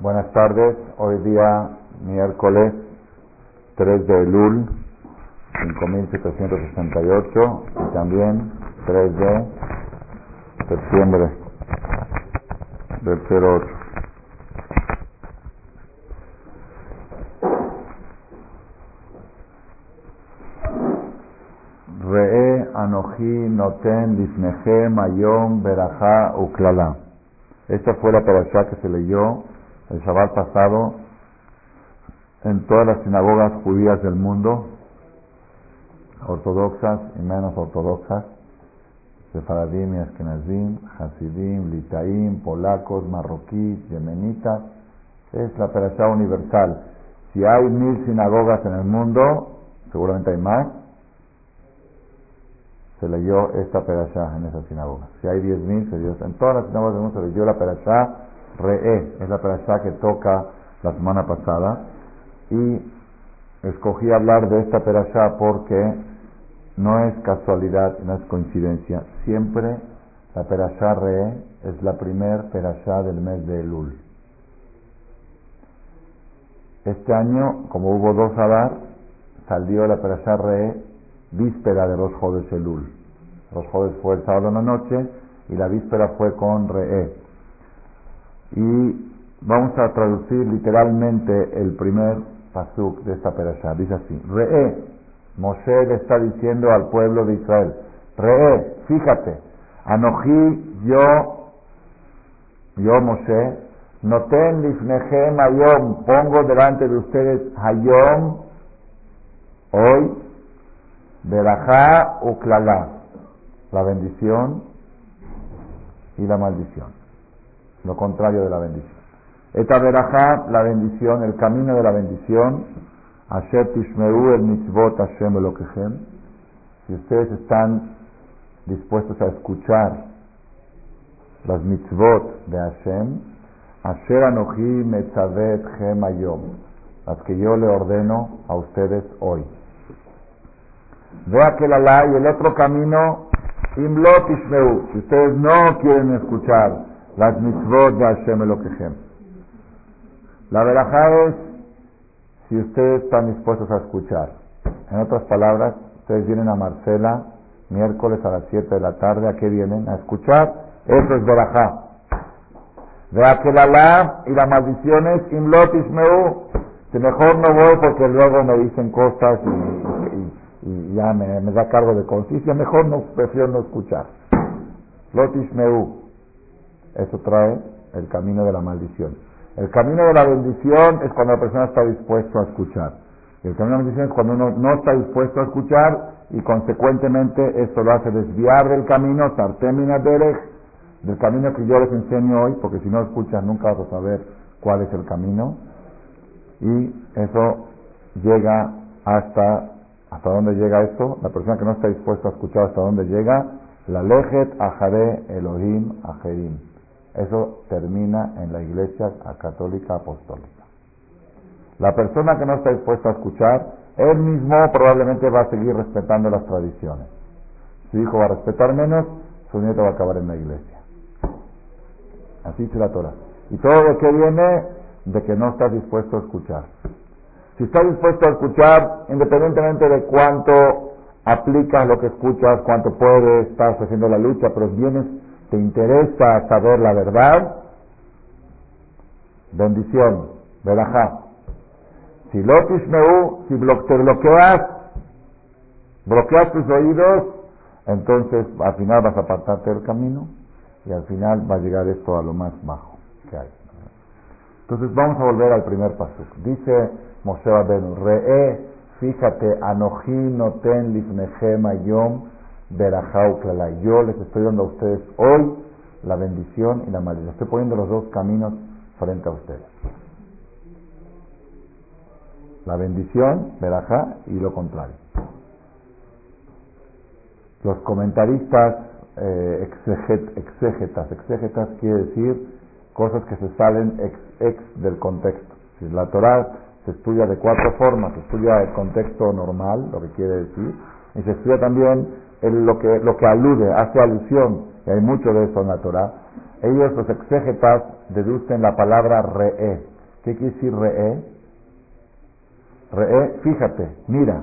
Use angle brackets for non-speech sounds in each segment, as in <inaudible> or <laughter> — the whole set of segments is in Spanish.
Buenas tardes, hoy día miércoles 3 de Elul 5768 y también 3 de septiembre del 08. Re'e Anoji Noten Lifneje Mayom Berajá Uklala. Esta fue la parasha que se leyó el Shabbat pasado en todas las sinagogas judías del mundo, ortodoxas y menos ortodoxas, sefaradim y askenazim, hasidim, litaim, polacos, marroquíes, yemenitas, es la perashá universal. Si hay mil sinagogas en el mundo, seguramente hay más, se leyó esta perashá en esas sinagogas. Si hay diez mil, se leyó, en todas las sinagogas del mundo se leyó la perashá Re'e, es la perashá que toca la semana pasada. Y escogí hablar de esta perashá porque no es casualidad, no es coincidencia. Siempre la perashá Re'e es la primer perashá del mes de Elul. Este año, como hubo dos Adar, salió la perashá Re'e víspera de los Jodes Elul. Los Jodes fue el sábado en la noche y la víspera fue con Re'e. Y vamos a traducir literalmente el primer pasuk de esta perashá. Dice así: Re'e, Moshe le está diciendo al pueblo de Israel: Re'e, fíjate, Anoji, yo, yo Moshe, noten lifnejem hayom, pongo delante de ustedes hayom, hoy, berajá uklala, la bendición y la maldición lo contrario de la bendición. Esta verajá, la bendición, el camino de la bendición, Asher Tishmeu el mitzvot Hashem Elokehem, si ustedes están dispuestos a escuchar las mitzvot de Hashem, Asher Anoji Metzavet Hem Ayom, las que yo le ordeno a ustedes hoy. Vea que la la y el otro camino, Imlot Ishmeu, si ustedes no quieren escuchar las mitzvot de Hashem Elokehem. La verajá si ustedes están dispuestos a escuchar. En otras palabras, ustedes vienen a Marcela miércoles a las 7 de la tarde, ¿a qué vienen? A escuchar. Eso es verajá. Vea que la la y la maldición es imlot ismeu. Si mejor no voy porque luego me dicen cosas y, ya me, da cargo de conciencia, mejor no, prefiero no escuchar. Lot ismeu. Eso trae el camino de la maldición. El camino de la bendición es cuando la persona está dispuesto a escuchar. El camino de la bendición es cuando uno no está dispuesto a escuchar y consecuentemente esto lo hace desviar del camino, Tartemina Derech, del camino que yo les enseño hoy, porque si no escuchas nunca vas a saber cuál es el camino. Y eso llega hasta, ¿hasta dónde llega esto? La persona que no está dispuesta a escuchar hasta dónde llega, la lejet ajare Elohim ajerim. Eso termina en la iglesia católica apostólica. La persona que no está dispuesta a escuchar, él mismo probablemente va a seguir respetando las tradiciones. Su hijo va a respetar menos, su nieto va a acabar en la iglesia. Así dice la Torah. Y todo lo que viene de que no estás dispuesto a escuchar. Si estás dispuesto a escuchar, independientemente de cuánto aplicas lo que escuchas, cuánto puedes, estás haciendo la lucha, pero vienes ¿Te interesa saber la verdad? Bendición, verajá. Si lo si te bloqueas, bloqueas tus oídos, entonces al final vas a apartarte del camino y al final va a llegar esto a lo más bajo que hay. Entonces vamos a volver al primer paso. Dice Moshe Rabbeinu, Re'e, fíjate, Anoji noten lifnechem ayom yo les estoy dando a ustedes hoy la bendición y la maldición. Estoy poniendo los dos caminos frente a ustedes. La bendición, Berajá, y lo contrario. Los comentaristas eh, exégetas, exégetas quiere decir cosas que se salen ex, ex del contexto. Si la Torah se estudia de cuatro formas, se estudia el contexto normal, lo que quiere decir, y se estudia también lo, que, lo que alude, hace alusión, y hay mucho de eso en la Torah, ellos, los exégetas, deducen la palabra re'e. ¿Qué quiere decir re'e? Re'e, fíjate, mira.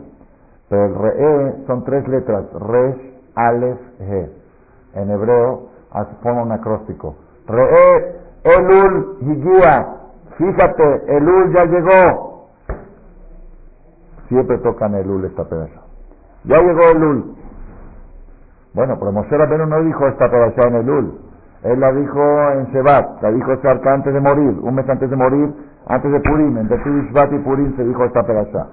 Pero el re'e son tres letras, resh, alef, he. En hebreo, pone un acróstico. Re'e, elul, higuía. Fíjate, elul ya llegó. Siempre tocan elul esta pedazo. Ya llegó elul. Bueno, pero Moshe Rabbeinu no dijo esta pedazo en elul. Él la dijo en Shevat, la dijo cerca antes de morir, un mes antes de morir, antes de Purim, entre Shevat y Purim se dijo esta perasha.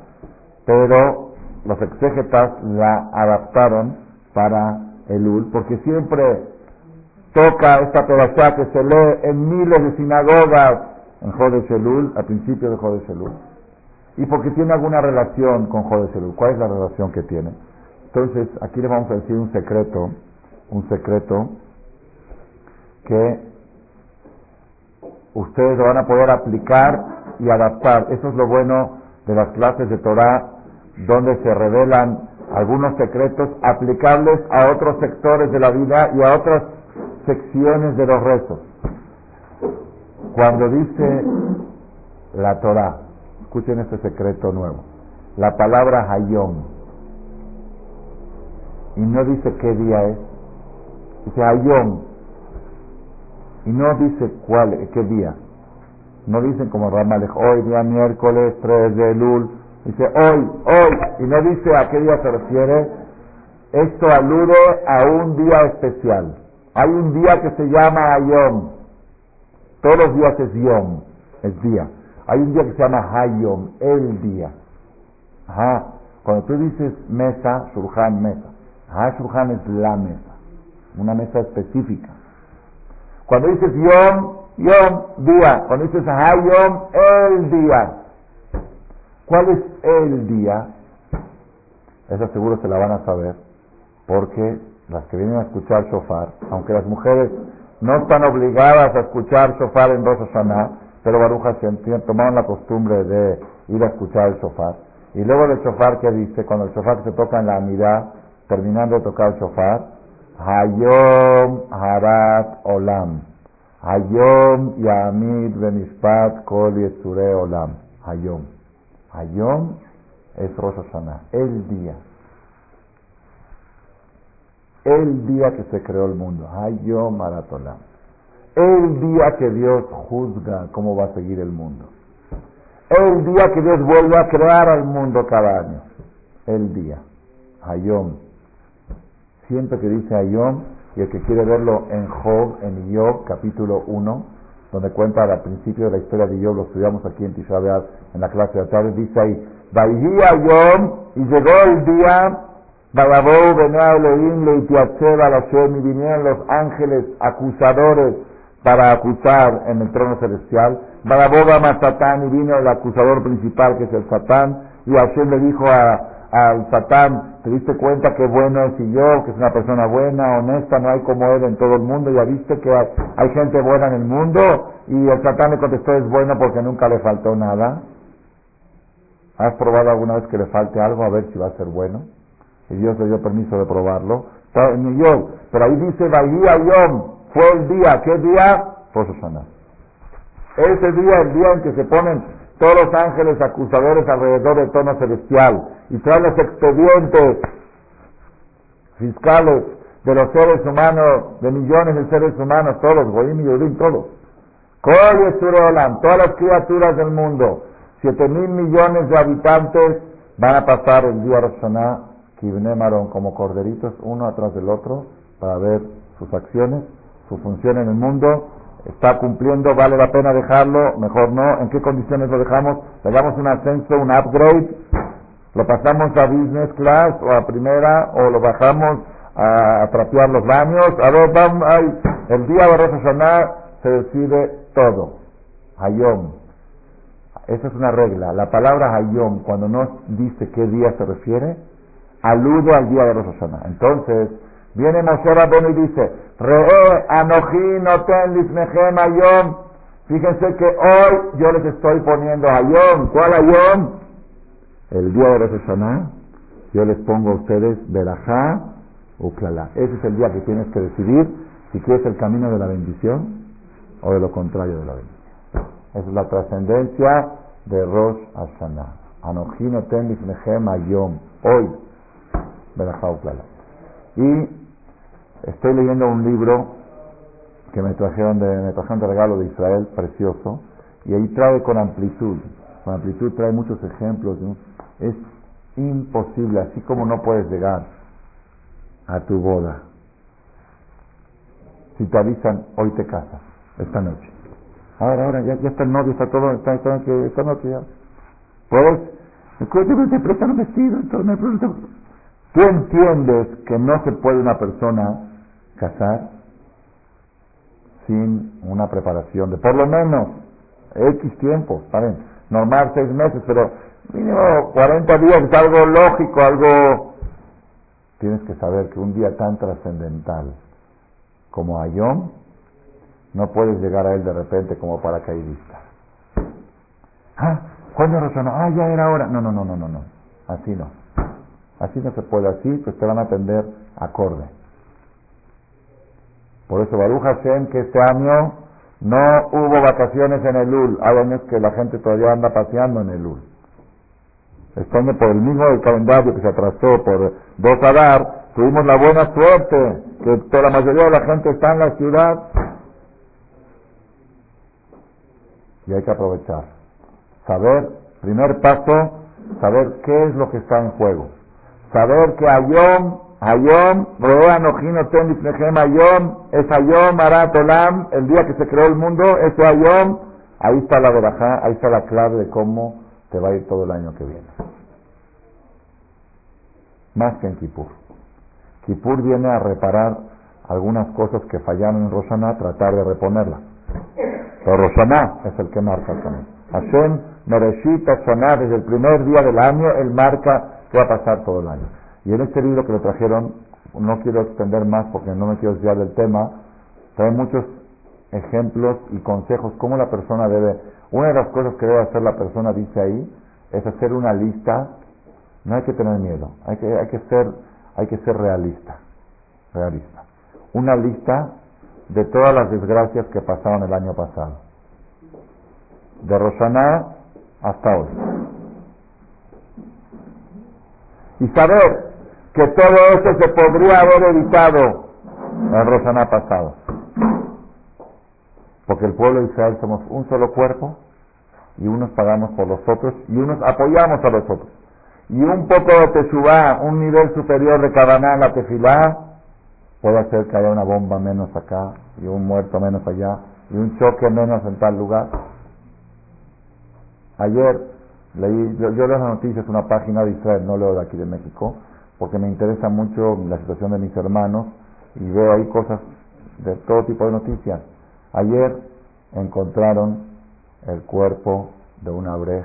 Pero los exégetas la adaptaron para Elul, porque siempre toca esta perasha que se lee en miles de sinagogas en Jodesh Elul, al principio de Jodesh Elul. Y porque tiene alguna relación con Jodesh Elul. ¿Cuál es la relación que tiene? Entonces, aquí le vamos a decir un secreto, un secreto que ustedes lo van a poder aplicar y adaptar. Eso es lo bueno de las clases de Torah, donde se revelan algunos secretos aplicables a otros sectores de la vida y a otras secciones de los rezos. Cuando dice la Torah, escuchen este secreto nuevo, la palabra Hayom, y no dice qué día es, dice Hayom, y no dice cuál, qué día. No dicen como Ramalej, hoy día miércoles 3 de Lul. Dice hoy, hoy. Y no dice a qué día se refiere. Esto alude a un día especial. Hay un día que se llama Ayom. Todos los días es Yom, es día. Hay un día que se llama Hayom, el día. Ajá. Cuando tú dices mesa, Shurhan, mesa. Ajá, Shurhan es la mesa. Una mesa específica. Cuando dices Yom, Yom, día. Cuando dices Hayom, el día. ¿Cuál es el día? Esa seguro se la van a saber, porque las que vienen a escuchar shofar, aunque las mujeres no están obligadas a escuchar shofar en Rosh Hashanah, pero Baruch Hashem tomaron la costumbre de ir a escuchar el shofar. Y luego del shofar que dice, cuando el shofar se toca en la amidad, terminando de tocar el shofar, Hayom Harat Olam. Hayom Yamid Benishpat Kol Yetzure Olam. Hayom. Hayom es Rosh el día. El día que se creó el mundo. Hayom Harat Olam. El día que Dios juzga cómo va a seguir el mundo. El día que Dios vuelve a crear al mundo cada año. El día. Hayom siempre que dice Ayom, y el que quiere verlo en Job, en Job, capítulo 1, donde cuenta al principio de la historia de Job, lo estudiamos aquí en Tisha en la clase de tarde, dice ahí, Ayom, y llegó el día, Balabou, Elohim, y vinieron los ángeles acusadores para acusar en el trono celestial, Balaboga Satán, y vino el acusador principal, que es el Satán, y Hashem le dijo a, al Satán, ¿te diste cuenta que bueno es y yo, que es una persona buena, honesta, no hay como él en todo el mundo? ¿Ya viste que hay, gente buena en el mundo? Y el Satán le contestó, es bueno porque nunca le faltó nada. ¿Has probado alguna vez que le falte algo a ver si va a ser bueno? Y Dios le dio permiso de probarlo. Pero ahí dice, Bahía Yom, fue el día, ¿qué día? Rosh Ese día, el día en que se ponen todos los ángeles acusadores alrededor del tono celestial y traen los expedientes fiscales de los seres humanos, de millones de seres humanos, todos, Goyim y Yodim, todos. todas las criaturas del mundo, siete mil millones de habitantes van a pasar el día Roshaná, Kibnemaron, como corderitos, uno atrás del otro, para ver sus acciones, su función en el mundo, está cumpliendo, vale la pena dejarlo, mejor no, en qué condiciones lo dejamos, le damos un ascenso, un upgrade, lo pasamos a business class o a primera o lo bajamos a, trapear los baños, a ver, vamos, ay, el día de Rosh se decide todo, Hayom. Esa es una regla. La palabra Hayom, cuando no dice qué día se refiere, alude al día de Rosh. Entonces, Viene Moshe Rabbeinu y dice, Re'e anoji noten lismechem ayom. Fíjense que hoy yo les estoy poniendo ayom. ¿Cuál ayom? El día de Rosh Hashanah. Yo les pongo a ustedes verajá o klala. Ese es el día que tienes que decidir si quieres el camino de la bendición o de lo contrario de la bendición. Esa es la trascendencia de Rosh Hashanah. Anojino ten lifnechem ayom. Hoy. Y estoy leyendo un libro que me trajeron de, me trajeron de regalo de Israel, precioso, y ahí trae con amplitud. Con amplitud trae muchos ejemplos. Es imposible, así como no puedes llegar a tu boda. Si te avisan, hoy te casas, esta noche. Ahora, ahora, ya, ya está el novio, está todo, está, está, esta noche ya. Puedes, escúchame, te prestan un vestido, entonces me pregunto, ¿tú entiendes que no se puede una persona casar sin una preparación de por lo menos X tiempo, ¿saben? Normal seis meses, pero mínimo 40 días es algo lógico, algo... Tienes que saber que un día tan trascendental como Ayón, no puedes llegar a él de repente como paracaidista. Ah, ¿cuándo razonó? Ah, ya era hora. No, no, no, no, no, no. Así no. Así no se puede. Así pues te van a atender acorde. Por eso Baruch Hashem que este año no hubo vacaciones en el UL. Hay años que la gente todavía anda paseando en el UL. Este año por el mismo calendario que se atrasó por dos Adar, tuvimos la buena suerte que toda la mayoría de la gente está en la ciudad y hay que aprovechar. Saber, primer paso, saber qué es lo que está en juego. Saber que Ayom, Ayom, Roea Ten Ayom, es Ayom Arat Olam, el día que se creó el mundo, ese Ayom, ahí está la verajá, ahí está la clave de cómo te va a ir todo el año que viene. Más que en Kippur. Kippur viene a reparar algunas cosas que fallaron en Roshaná, tratar de reponerlas. Pero Roshaná es el que marca también. Hashem Mereshit Hashaná, desde el primer día del año, él marca qué va a pasar todo el año. Y en este libro que lo trajeron, no quiero extender más porque no me quiero desviar del tema, trae muchos ejemplos y consejos cómo la persona debe, una de las cosas que debe hacer la persona, dice ahí, es hacer una lista, no hay que tener miedo, hay que, hay que ser, hay que ser realista, realista. Una lista de todas las desgracias que pasaron el año pasado. De Roshaná hasta hoy. Y saber que todo eso se podría haber evitado en Roshaná pasado. Porque el pueblo de Israel somos un solo cuerpo y unos pagamos por los otros y unos apoyamos a los otros. Y un poco de Teshuvah, un nivel superior de Kavaná, la Tefilá, puede hacer que haya una bomba menos acá y un muerto menos allá y un choque menos en tal lugar. Ayer leí, yo, leo las noticias, una página de Israel, no leo de aquí de México, porque me interesa mucho la situación de mis hermanos y veo ahí cosas de todo tipo de noticias. Ayer encontraron el cuerpo de una brej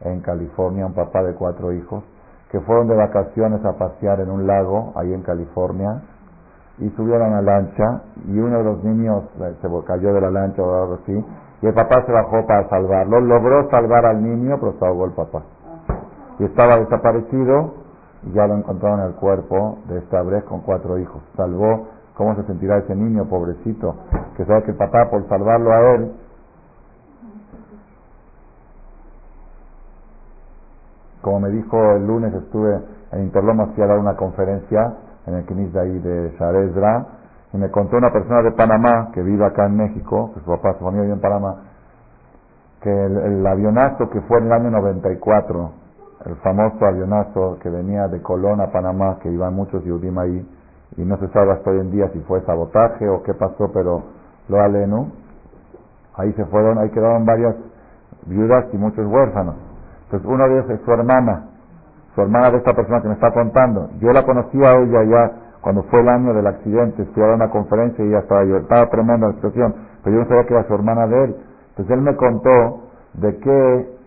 en California, un papá de cuatro hijos, que fueron de vacaciones a pasear en un lago ahí en California y subieron a la lancha y uno de los niños eh, se cayó de la lancha o algo así y el papá se bajó para salvarlo, logró salvar al niño pero se ahogó el papá y estaba desaparecido y ya lo encontraron en el cuerpo de esta brej con cuatro hijos. Salvó cómo se sentirá ese niño pobrecito que sabe que el papá por salvarlo a él como me dijo el lunes estuve en Interlomas fui a dar una conferencia en el Kinis de ahí de Sharezra, y me contó una persona de Panamá que vive acá en México, que su papá, su familia vive en Panamá, que el, avionazo que fue en el año 94, el famoso avionazo que venía de Colón a Panamá, que iban muchos Yudim ahí, y no se sabe hasta hoy en día si fue sabotaje o qué pasó, pero lo aleno, ahí se fueron, ahí quedaron varias viudas y muchos huérfanos. Entonces uno de ellos es su hermana, su hermana de esta persona que me está contando. Yo la conocí a ella ya cuando fue el año del accidente, estuve a una conferencia y ella estaba, yo, estaba tremenda la situación, pero yo no sabía que era su hermana de él. Entonces él me contó de que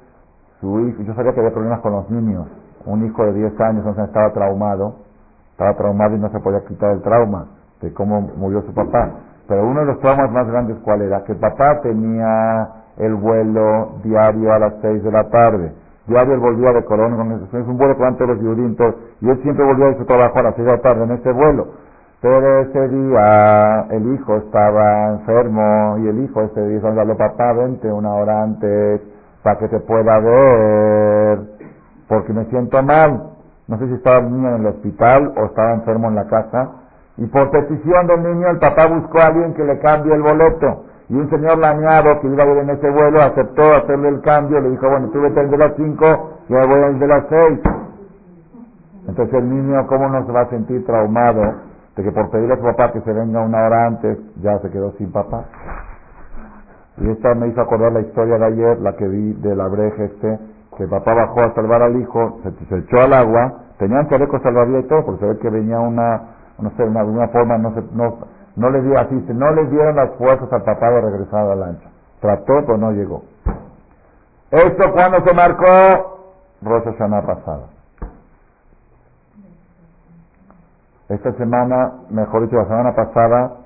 su yo sabía que había problemas con los niños, un hijo de 10 años entonces estaba traumado, estaba traumado y no se podía quitar el trauma de cómo murió su papá. Pero uno de los traumas más grandes, ¿cuál era? Que el papá tenía el vuelo diario a las 6 de la tarde Diario él volvía de Colón, es un vuelo van todos los y él siempre volvía de su trabajo a las seis de la tarde en ese vuelo. Pero ese día el hijo estaba enfermo y el hijo ese día dijo, papá, vente una hora antes para que te pueda ver, porque me siento mal. No sé si estaba el niño en el hospital o estaba enfermo en la casa. Y por petición del niño, el papá buscó a alguien que le cambie el boleto. Y un señor lañado que iba a ir en ese vuelo aceptó hacerle el cambio. Le dijo, bueno, tú vete el de las 5, yo voy al de las 6. Entonces el niño, ¿cómo no se va a sentir traumado de que por pedirle a su papá que se venga una hora antes, ya se quedó sin papá. Y esta me hizo acordar la historia de ayer, la que vi de la breja este, que el papá bajó a salvar al hijo, se, echó al agua, tenían chaleco salvavidas y todo, porque se ve que venía una, no sé, una, alguna forma, no, se, no, no le dio así, no le dieron las fuerzas al papá de regresar a la lancha. Trató, pero no llegó. Esto cuando se marcó, Rosa Hashanah pasada. Esta semana, mejor dicho, la semana pasada,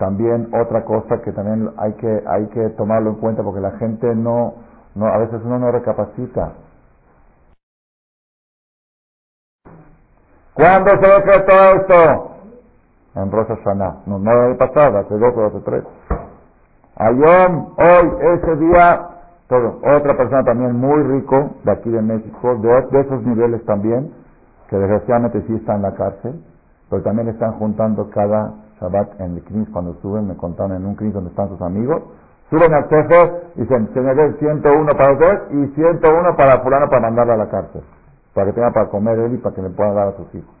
también otra cosa que también hay que, hay que tomarlo en cuenta porque la gente no, no a veces uno no recapacita. ¿Cuándo se decretó esto? En Rosa Sana. No, no de pasada, hace dos o hace tres. Ayón, hoy, ese día, todo. Otra persona también muy rico, de aquí de México, de, de esos niveles también, que desgraciadamente sí está en la cárcel, pero también están juntando cada Shabbat en el Knis cuando suben, me contaron en un Knis donde están sus amigos, suben al jefe y dicen, se me dé 101 para usted y 101 para fulano para mandarla a la cárcel, para que tenga para comer él y para que le pueda dar a sus hijos.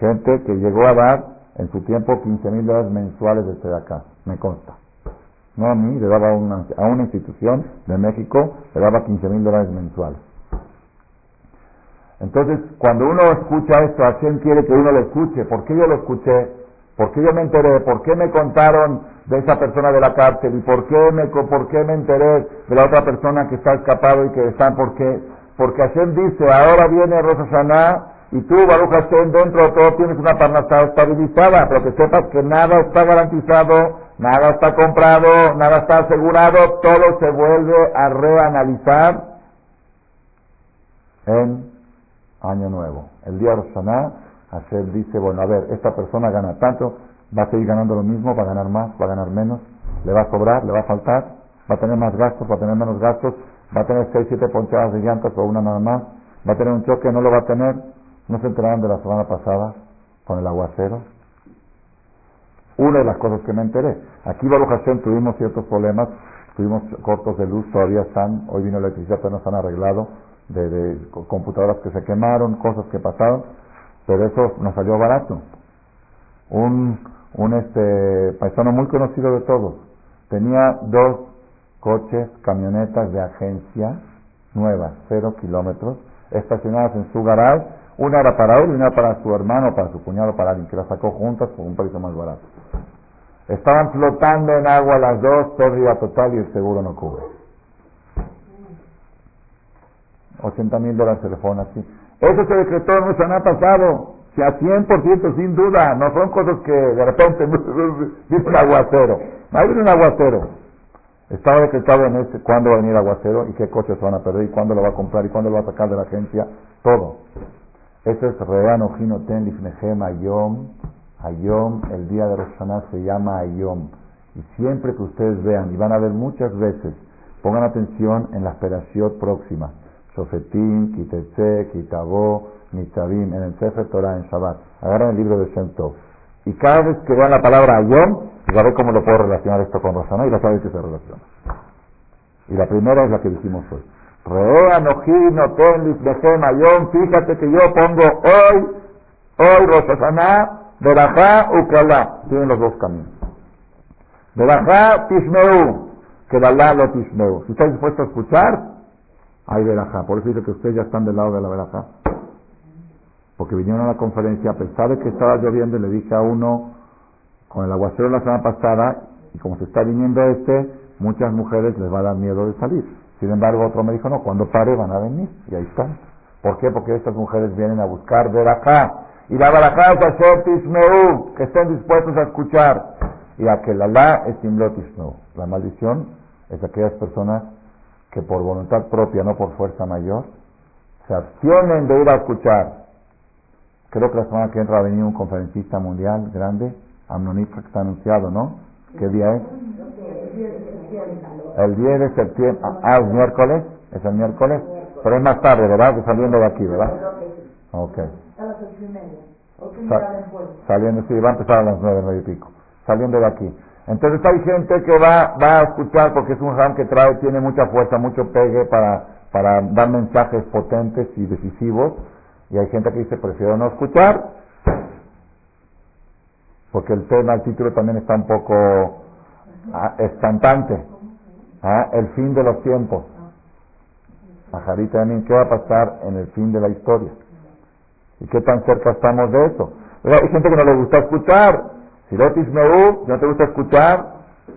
Gente que llegó a dar en su tiempo 15 mil dólares mensuales desde acá, me consta. No a mí, le daba una, a una institución de México, le daba 15 mil dólares mensuales. Entonces, cuando uno escucha esto, quién quiere que uno lo escuche. ¿Por qué yo lo escuché? ¿Por qué yo me enteré? ¿Por qué me contaron de esa persona de la cárcel? ¿Y por qué me, por qué me enteré de la otra persona que está escapado y que está? ¿Por qué? Porque Hashem dice, ahora viene Rosa Hashanah y tú, Baruch Hashem, dentro de todo tienes una parnasá estabilizada, pero que sepas que nada está garantizado, nada está comprado, nada está asegurado, todo se vuelve a reanalizar en año nuevo. El día de Roshaná, Hashem dice, bueno, a ver, esta persona gana tanto, va a seguir ganando lo mismo, va a ganar más, va a ganar menos, le va a sobrar, le va a faltar, va a tener más gastos, va a tener menos gastos, va a tener seis, siete ponchadas de llantas o una nada más, va a tener un choque, no lo va a tener. ¿No se enteraron de la semana pasada con el aguacero? Una de las cosas que me enteré. Aquí, Baruch Hashem, tuvimos ciertos problemas, tuvimos cortos de luz, todavía están, hoy vino la electricidad, pero no están arreglado de, computadoras que se quemaron, cosas que pasaron, pero eso nos salió barato. Un, un este paisano muy conocido de todos tenía dos coches, camionetas de agencia nuevas, cero kilómetros, estacionadas en su garage. Una era para él y una para su hermano, para su cuñado, para alguien que las sacó juntas por un precio más barato. Estaban flotando en agua las dos, pérdida total y el seguro no cubre. 80 mil dólares se le fueron así. Eso se decretó en el ha pasado. Si a 100% sin duda, no son cosas que de repente <laughs> viene un aguacero. Ahí viene un aguacero. Estaba decretado en este, cuándo va a venir aguacero y qué coches van a perder y cuándo lo va a comprar y cuándo lo va a sacar de la agencia. Todo. Ese es Reano Ten Lifnehem Ayom. Ayom, el día de Roshaná se llama Ayom. Y siempre que ustedes vean, y van a ver muchas veces, pongan atención en la esperación próxima. Sofetim, Kitetse, Kitabo, Nitzavim, en el Sefer Torah, en Shabbat. Agarran el libro de Shem Tov. Y cada vez que vean la palabra Ayom, pues a ver cómo lo puedo relacionar esto con Rosana y la sabéis que se relaciona. Y la primera es la que dijimos hoy. Rea Noji Noten Liflechem Ayom, fíjate que yo pongo hoy, hoy Rosana, Berajá Ukala. Tienen los dos caminos. Berajá Tishmeu, que la lo Tishmeu. Si estás dispuesto a escuchar, hay verajá. Por eso dice que ustedes ya están del lado de la verajá. Porque vinieron a la conferencia, a pesar de que estaba lloviendo, le dije a uno, con el aguacero la semana pasada, y como se está viniendo este, muchas mujeres les va a dar miedo de salir. Sin embargo, otro me dijo, no, cuando pare van a venir. Y ahí están. ¿Por qué? Porque estas mujeres vienen a buscar verajá. Y la verajá es hacer tismeu, que estén dispuestos a escuchar. Y a que la la es tismeu. La maldición es aquellas personas que por voluntad propia, no por fuerza mayor, se abstienen de ir a escuchar. Creo que la semana que entra va a venir un conferencista mundial grande, Amnonit, que está anunciado, ¿no? ¿Qué día es? El 10 de septiembre. Ah, es miércoles. Es el miércoles. Pero es más tarde, ¿verdad? saliendo de aquí, ¿verdad? Ok. saliendo, sí, va a empezar a las nueve, nueve y pico. Saliendo de aquí. Entonces hay gente que va, va a escuchar porque es un ram que trae, tiene mucha fuerza, mucho pegue para, para dar mensajes potentes y decisivos. Y hay gente que dice, prefiero no escuchar, porque el tema, el título también está un poco ah, espantante. Ah, el fin de los tiempos. Ajarita ¿qué va a pasar en el fin de la historia? ¿Y qué tan cerca estamos de eso? Hay gente que no le gusta escuchar. Si no te gusta escuchar,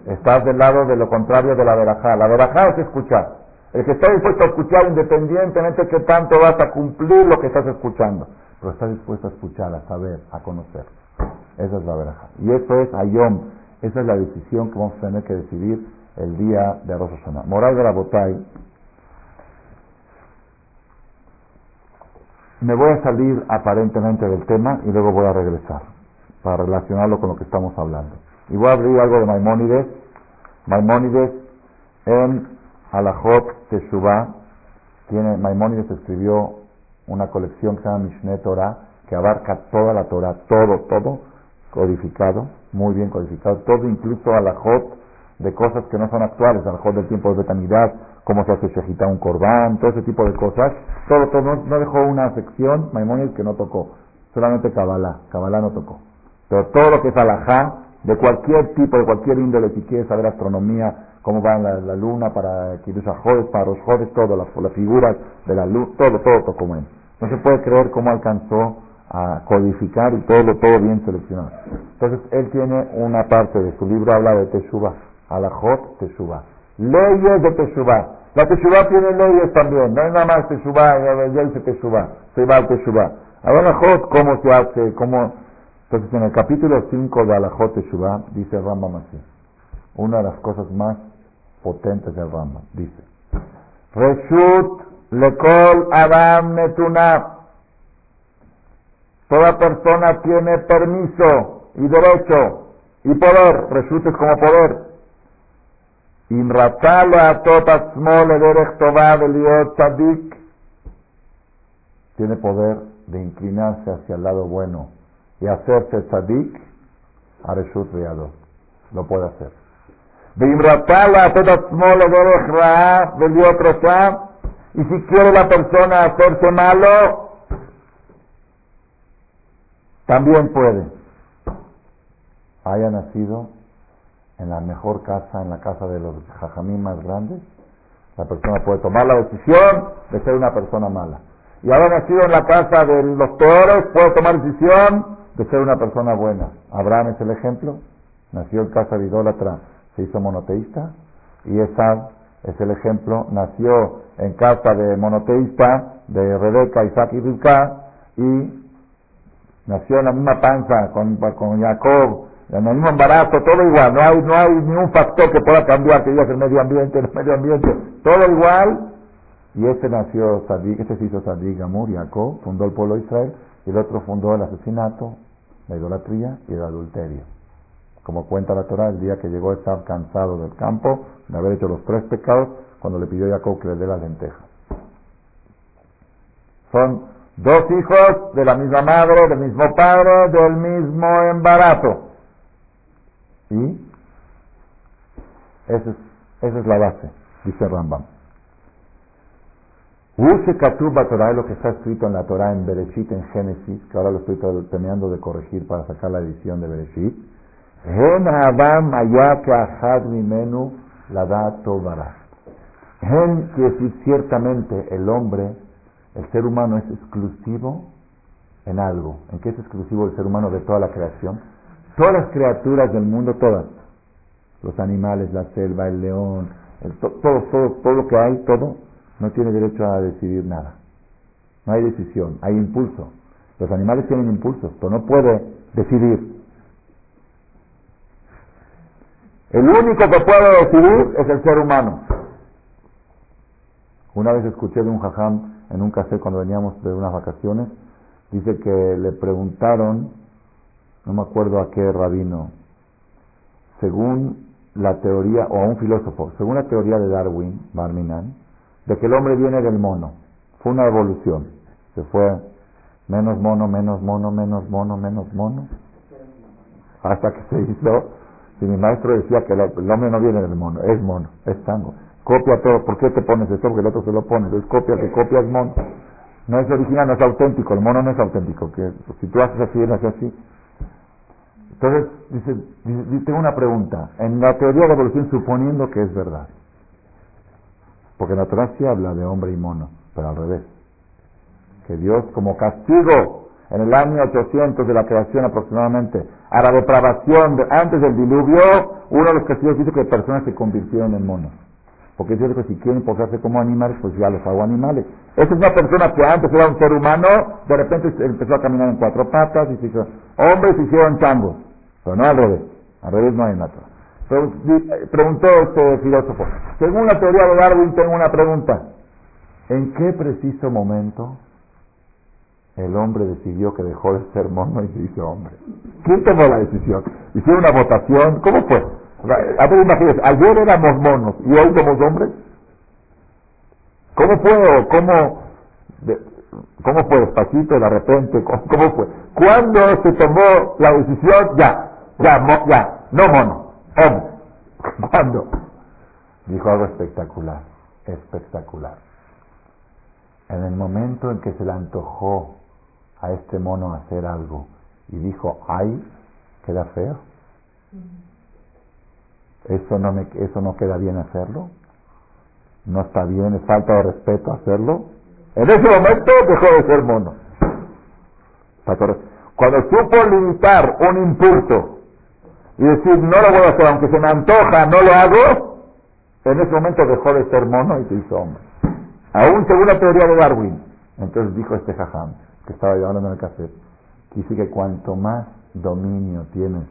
estás del lado de lo contrario de la verajá. La verajá es escuchar. El que está dispuesto a escuchar independientemente que tanto vas a cumplir lo que estás escuchando. Pero está dispuesto a escuchar, a saber, a conocer. Esa es la verajá. Y eso es Ayom. Esa es la decisión que vamos a tener que decidir el día de Rosh Hashanah. Moral de la Botay. Me voy a salir aparentemente del tema y luego voy a regresar para relacionarlo con lo que estamos hablando. Y voy a abrir algo de Maimónides. Maimónides en Alajot Teshuvah. Tiene, Maimónides escribió una colección que se llama Mishneh Torah, que abarca toda la Torah, todo, todo, codificado, muy bien codificado, todo incluso Alajot de cosas que no son actuales, a lo mejor del tiempo de betanidad, cómo se hace shejita un corbán, todo ese tipo de cosas. Todo, todo no, dejó una sección, Maimónides, que no tocó. Solamente Kabbalah, Kabbalah no tocó. Pero todo lo que es alajá, de cualquier tipo, de cualquier índole, si quieres saber astronomía, cómo va la, luna para Kiddush Jodes, para los Jodes, todo, las, las, figuras de la luz, todo, todo tocó bien. No se puede creer cómo alcanzó a codificar y todo, todo bien seleccionado. Entonces, él tiene una parte de su libro, habla de Teshuvah Alajot Teshuvah. Leyes de Teshuvah. La Teshuvah tiene leyes también. No es nada más Teshuvah, ya dice Teshuvah. Se va al Teshuvah. Alajot, ¿cómo se hace? ¿Cómo? Entonces, en el capítulo 5 de Alajot Teshuvah, dice el Rambam una de las cosas más potentes del Rambam, dice, Reshut lekol adam netuna, toda persona tiene permiso y derecho y poder, Reshut es como poder, tiene poder de inclinarse hacia el lado bueno y hacerse tzadik a Reshut Lo puede hacer. Y si quiere la persona hacerse malo, también puede. Haya nacido en la mejor casa, en la casa de los jajamín más grandes, la persona puede tomar la decisión de ser una persona mala. Y haya nacido en la casa de los toros, puede tomar decisión de ser una persona buena. Abraham es el ejemplo, nació en casa de idólatra, se hizo monoteísta, y Esab es el ejemplo, nació en casa de monoteísta, de Rebeca, Isaac y Rivka, y nació en la misma panza con, con Jacob, en el mismo embarazo, todo igual, no hay, no hay ni un factor que pueda cambiar, que digas el medio ambiente, el medio ambiente, todo igual. Y este nació Sadik, este se hizo Sadik Gamur, Jacob, fundó el pueblo de Israel, y el otro fundó el asesinato, la idolatría y el adulterio. Como cuenta la Torah, el día que llegó a estar cansado del campo, de haber hecho los tres pecados, cuando le pidió a Jacob que le dé la lenteja. Son dos hijos de la misma madre, del mismo padre, del mismo embarazo. ¿Y? Esa es, esa es la base, dice Rambam. Torah es lo que está escrito en la Torah en Bereshit, en Génesis, que ahora lo estoy terminando de corregir para sacar la edición de Bereshit. Gen Adam Mimenu. Gen quiere decir ciertamente el hombre, el ser humano es exclusivo en algo. ¿En qué es exclusivo el ser humano de toda la creación? Todas las criaturas del mundo, todas. Los animales, la selva, el león, todo, todo, todo lo que hay, todo, no tiene derecho a decidir nada. No hay decisión, hay impulso. Los animales tienen impulso, pero no puede decidir. El único que puede decidir es el ser humano. Una vez escuché de un jajam en un café cuando veníamos de unas vacaciones Dice que le preguntaron, no me acuerdo a qué rabino, según la teoría, o a un filósofo, según la teoría de Darwin, Barminan, de que el hombre viene del mono. Fue una evolución. Se fue menos mono, menos mono, menos mono, menos mono. Hasta que se hizo. Si mi maestro decía que el hombre no viene del mono, es mono, es tango. Copia todo. ¿Por qué te pones esto? Porque el otro se lo pone. Es copia, que copia es mono. No es original, no es auténtico. El mono no es auténtico. Que si tú haces así, él hace así. Entonces, dice, tengo una pregunta. En la teoría de la evolución, suponiendo que es verdad, porque la Torah habla de hombre y mono, pero al revés. Que Dios, como castigo en el año 800 de la creación aproximadamente, a la depravación antes del diluvio, uno de los castigos dice que personas se convirtieron en monos. Porque Dios dijo, si quieren portarse como animales, pues ya los hago animales. Esa es una persona que antes era un ser humano, de repente empezó a caminar en cuatro patas y se hizo, hombres se hicieron changos. Pero no al revés. Al revés no hay nada. Preguntó este filósofo. Según la teoría de Darwin, tengo una pregunta. ¿En qué preciso momento el hombre decidió que dejó de ser mono y se hizo hombre? ¿Quién tomó la decisión? ¿Hicieron una votación? ¿Cómo fue? A ver, imagínense, ayer éramos monos y hoy somos hombres. ¿Cómo fue cómo, cómo fue despacito de repente? ¿Cómo, fue? ¿Cuándo se tomó la decisión? Ya, ya, ya, no mono, hombre. ¿Cuándo? Dijo algo espectacular, espectacular. En el momento en que se le antojó a este mono hacer algo y dijo, ay, queda feo. Eso no, me, eso no queda bien hacerlo. No está bien, es falta de respeto hacerlo. En ese momento dejó de ser mono. Cuando supo limitar un impulso y decir, no lo voy a hacer, aunque se me antoja, no lo hago, en ese momento dejó de ser mono y se hizo hombre. Aún según la teoría de Darwin. Entonces dijo este jajam, que estaba llevando en el café, que dice que cuanto más dominio tienes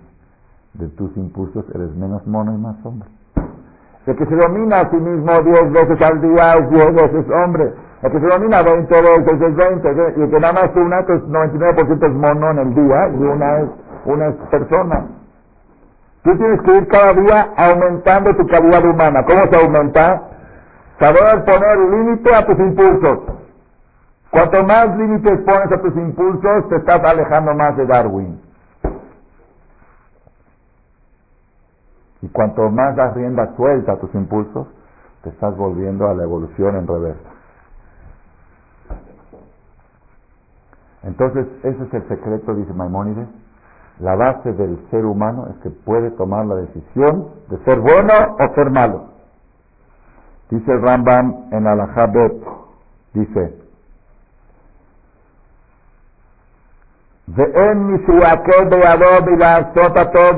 de tus impulsos, eres menos mono y más hombre. El que se domina a sí mismo diez veces al día es diez veces hombre. El que se domina veinte veces es veinte. Y el que nada más una, pues 99% es mono en el día y una es, una es persona. Tú tienes que ir cada día aumentando tu calidad humana. ¿Cómo se aumenta? Saber poner límite a tus impulsos. Cuanto más límites pones a tus impulsos, te estás alejando más de Darwin. Y cuanto más das rienda suelta a tus impulsos, te estás volviendo a la evolución en reversa. Entonces, ese es el secreto, dice Maimónides, la base del ser humano es que puede tomar la decisión de ser bueno o ser malo. Dice el Rambam en Al-Habet, dice,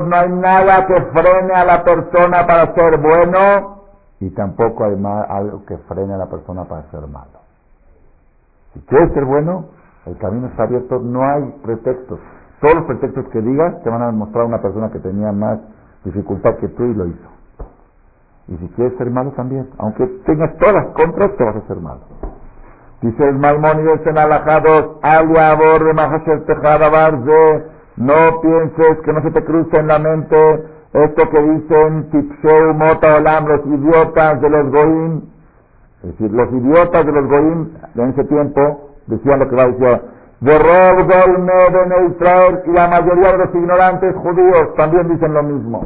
no hay nada que frene a la persona para ser bueno y tampoco hay algo que frene a la persona para ser malo. Si quieres ser bueno, el camino está abierto, no hay pretextos. Todos los pretextos que digas te van a mostrar a una persona que tenía más dificultad que tú y lo hizo. Y si quieres ser malo también, aunque tengas todas las contras, te vas a ser malo. Dice el Maimónides en Alajados, no pienses que no se te cruce en la mente esto que dicen Tipsheu Mota Olam, los idiotas de los Goim. Es decir, los idiotas de los Goim en ese tiempo decían lo que va a decir de Rob en Israel y la mayoría de los ignorantes judíos también dicen lo mismo.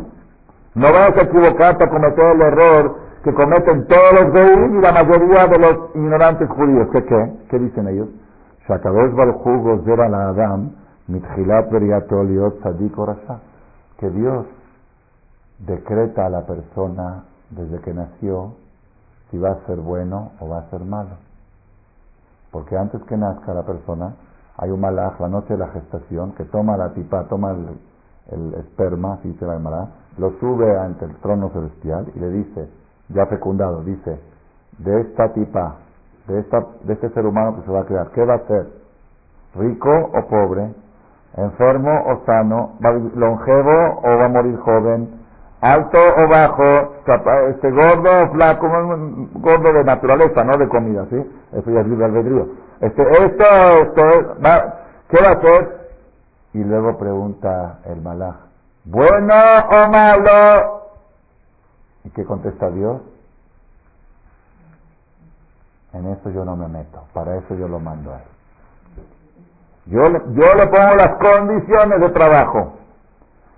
No vas a equivocarte a cometer el error que cometen todos los goyim y la mayoría de los ignorantes judíos. ¿Qué qué? ¿Qué dicen ellos? la Adam que Dios decreta a la persona desde que nació si va a ser bueno o va a ser malo. Porque antes que nazca la persona, hay un malaj la noche de la gestación que toma la tipa, toma el, esperma, así se llamará, lo sube ante el trono celestial y le dice, ya fecundado, dice, de esta tipa, de, esta, de este ser humano que se va a crear, ¿qué va a ser? ¿Rico o pobre? ¿Enfermo o sano? ¿Longevo o va a morir joven? ¿Alto o bajo? Este, ¿Gordo o flaco? Gordo de naturaleza, no de comida, ¿sí? Eso ya es libre albedrío. Este, esto, esto, va, ¿Qué va a hacer? Y luego pregunta el malaj, ¿bueno o malo? ¿Y qué contesta Dios? En eso yo no me meto, para eso yo lo mando a él. Yo, yo le pongo las condiciones de trabajo.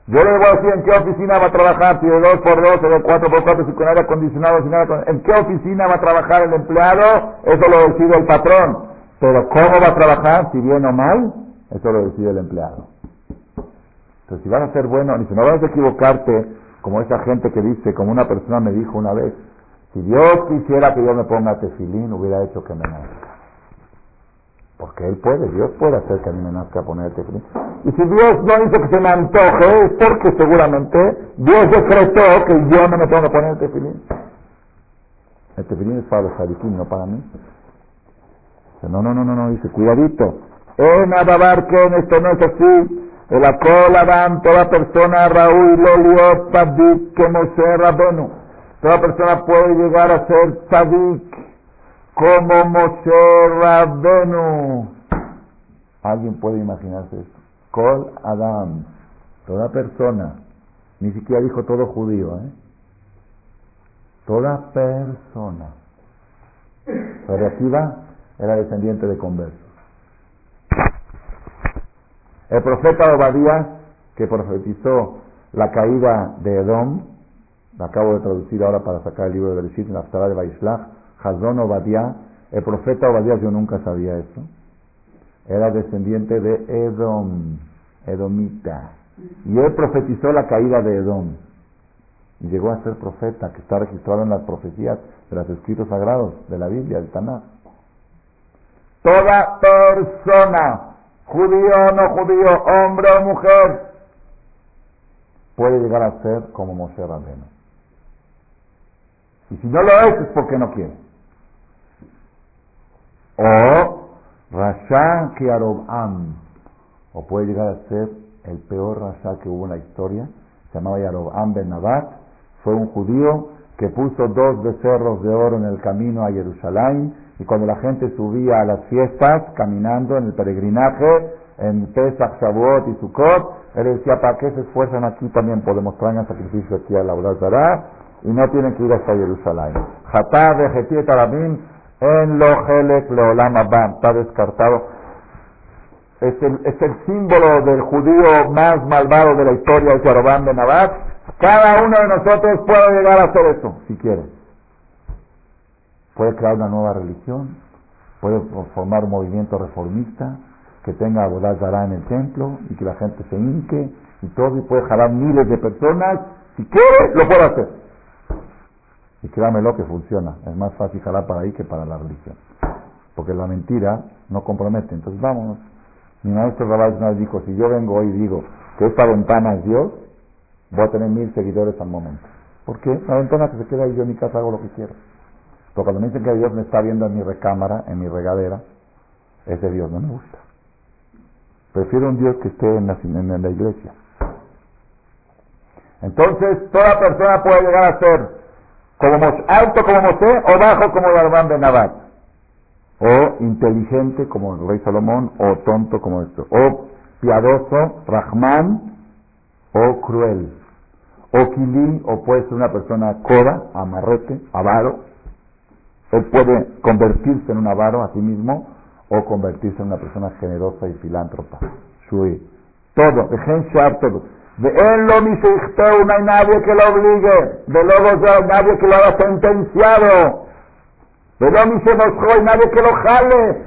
Yo le voy a decir en qué oficina va a trabajar, si de 2 por 2 o de 4 por 4 si con aire acondicionado, sin nada, en qué oficina va a trabajar el empleado, eso lo decide el patrón. Pero cómo va a trabajar, si bien o mal, eso lo decide el empleado. Entonces, si vas a ser bueno, dice, no vas a equivocarte como esa gente que dice, como una persona me dijo una vez, si Dios quisiera que yo me ponga tefilín, hubiera hecho que me nazca. Porque Él puede, Dios puede hacer que a mí me nazca poner tefilín. Y si Dios no dice que se me antoje, es porque seguramente Dios decretó que yo no me tengo que poner tefilín. El tefilín es para los jadiquín, no para mí. No, no, no, no, no, dice, cuidadito. En en esto no es así. El cola dan toda persona, Raúl, Lolio, Tadik, que Moshe Rabenu. Toda persona puede llegar a ser Tadik, como Moshe Rabenu. ¿Alguien puede imaginarse esto? Kol Adam, toda persona, ni siquiera dijo todo judío, ¿eh? Toda persona. Pero aquí va, era descendiente de conversos. El profeta Obadías, que profetizó la caída de Edom, la acabo de traducir ahora para sacar el libro de Bereshit en la de Baishlach, Hazón Obadías, el profeta Obadías, yo nunca sabía eso, era descendiente de Edom, Edomita, y él profetizó la caída de Edom, y llegó a ser profeta, que está registrado en las profecías de los escritos sagrados de la Biblia, del Tanakh. Toda persona judío o no judío, hombre o mujer, puede llegar a ser como Moshe Rabbeinu. Y si no lo es, es porque no quiere. O Rasha Yarobam, o puede llegar a ser el peor Rasha que hubo en la historia, se llamaba Yarobam Ben Nabat, fue un judío que puso dos becerros de oro en el camino a Jerusalén y cuando la gente subía a las fiestas, caminando en el peregrinaje, en Pesach, Shavuot y Sukkot, él decía, ¿para qué se esfuerzan aquí? También podemos traer el sacrificio aquí a la Zara y no tienen que ir hasta Jerusalén. Jatá de Tarabim en lo Helek Leolam está descartado. Es el, es el símbolo del judío más malvado de la historia, el Yarobán de Nabat. Cada uno de nosotros puede llegar a hacer eso, si quiere puede crear una nueva religión, puede formar un movimiento reformista que tenga Abodazara en el templo y que la gente se hinque y todo y puede jalar miles de personas. Si quiere, lo puede hacer. Y créamelo que funciona. Es más fácil jalar para ahí que para la religión. Porque la mentira no compromete. Entonces vámonos. Mi maestro Rabal dijo, si yo vengo hoy y digo que esta ventana es Dios, voy a tener mil seguidores al momento. ¿Por qué? La ventana que se queda ahí, yo en mi casa hago lo que quiero. Pero cuando me dicen que Dios me está viendo en mi recámara, en mi regadera, ese Dios no me gusta. Prefiero un Dios que esté en la, en la iglesia. Entonces, toda persona puede llegar a ser como alto como Mosé o bajo como Darban de Nabat. O inteligente como el rey Salomón o tonto como esto. O piadoso, Rahman o cruel. O Kilín o puede ser una persona coda, amarrete, avaro, él puede convertirse en un avaro a sí mismo o convertirse en una persona generosa y filántropa. Shui. Todo. Dejen todo. De él lo no hay nadie que lo obligue. De luego ya nadie que lo haya sentenciado. De lo hay nadie que lo jale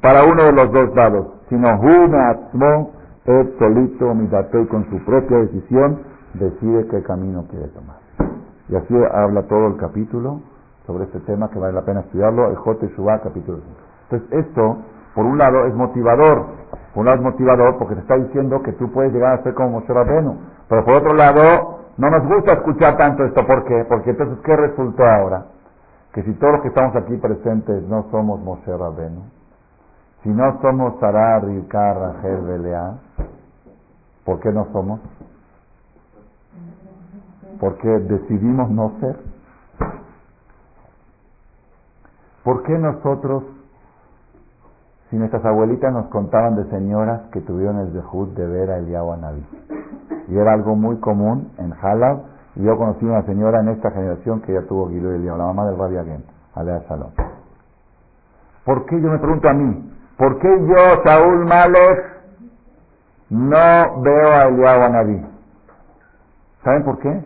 para uno de los dos lados. Sino una atzmo, él solito, y con su propia decisión, decide qué camino quiere tomar. Y así habla todo el capítulo sobre este tema que vale la pena estudiarlo, el Jote Shubá, capítulo 5. Entonces, esto, por un lado, es motivador. Por un lado es motivador porque te está diciendo que tú puedes llegar a ser como Moshe Rabenu. Pero por otro lado, no nos gusta escuchar tanto esto. ¿Por qué? Porque entonces, ¿qué resultó ahora? Que si todos los que estamos aquí presentes no somos Moshe Rabenu, si no somos Sarah, Rivka, Rachel, Belea, ¿por qué no somos? Porque decidimos no ser. ¿Por qué nosotros, Si nuestras abuelitas nos contaban de señoras que tuvieron el dejud de ver a Eliyahu Naví. Y era algo muy común en Halab. Y yo conocí una señora en esta generación que ya tuvo Gilu Eliyahu, la mamá del Rabbi Agen, Alea Shalom. ¿Por qué yo me pregunto a mí? ¿Por qué yo, Saúl Malek, no veo a Eliyahu Naví? ¿Saben por qué?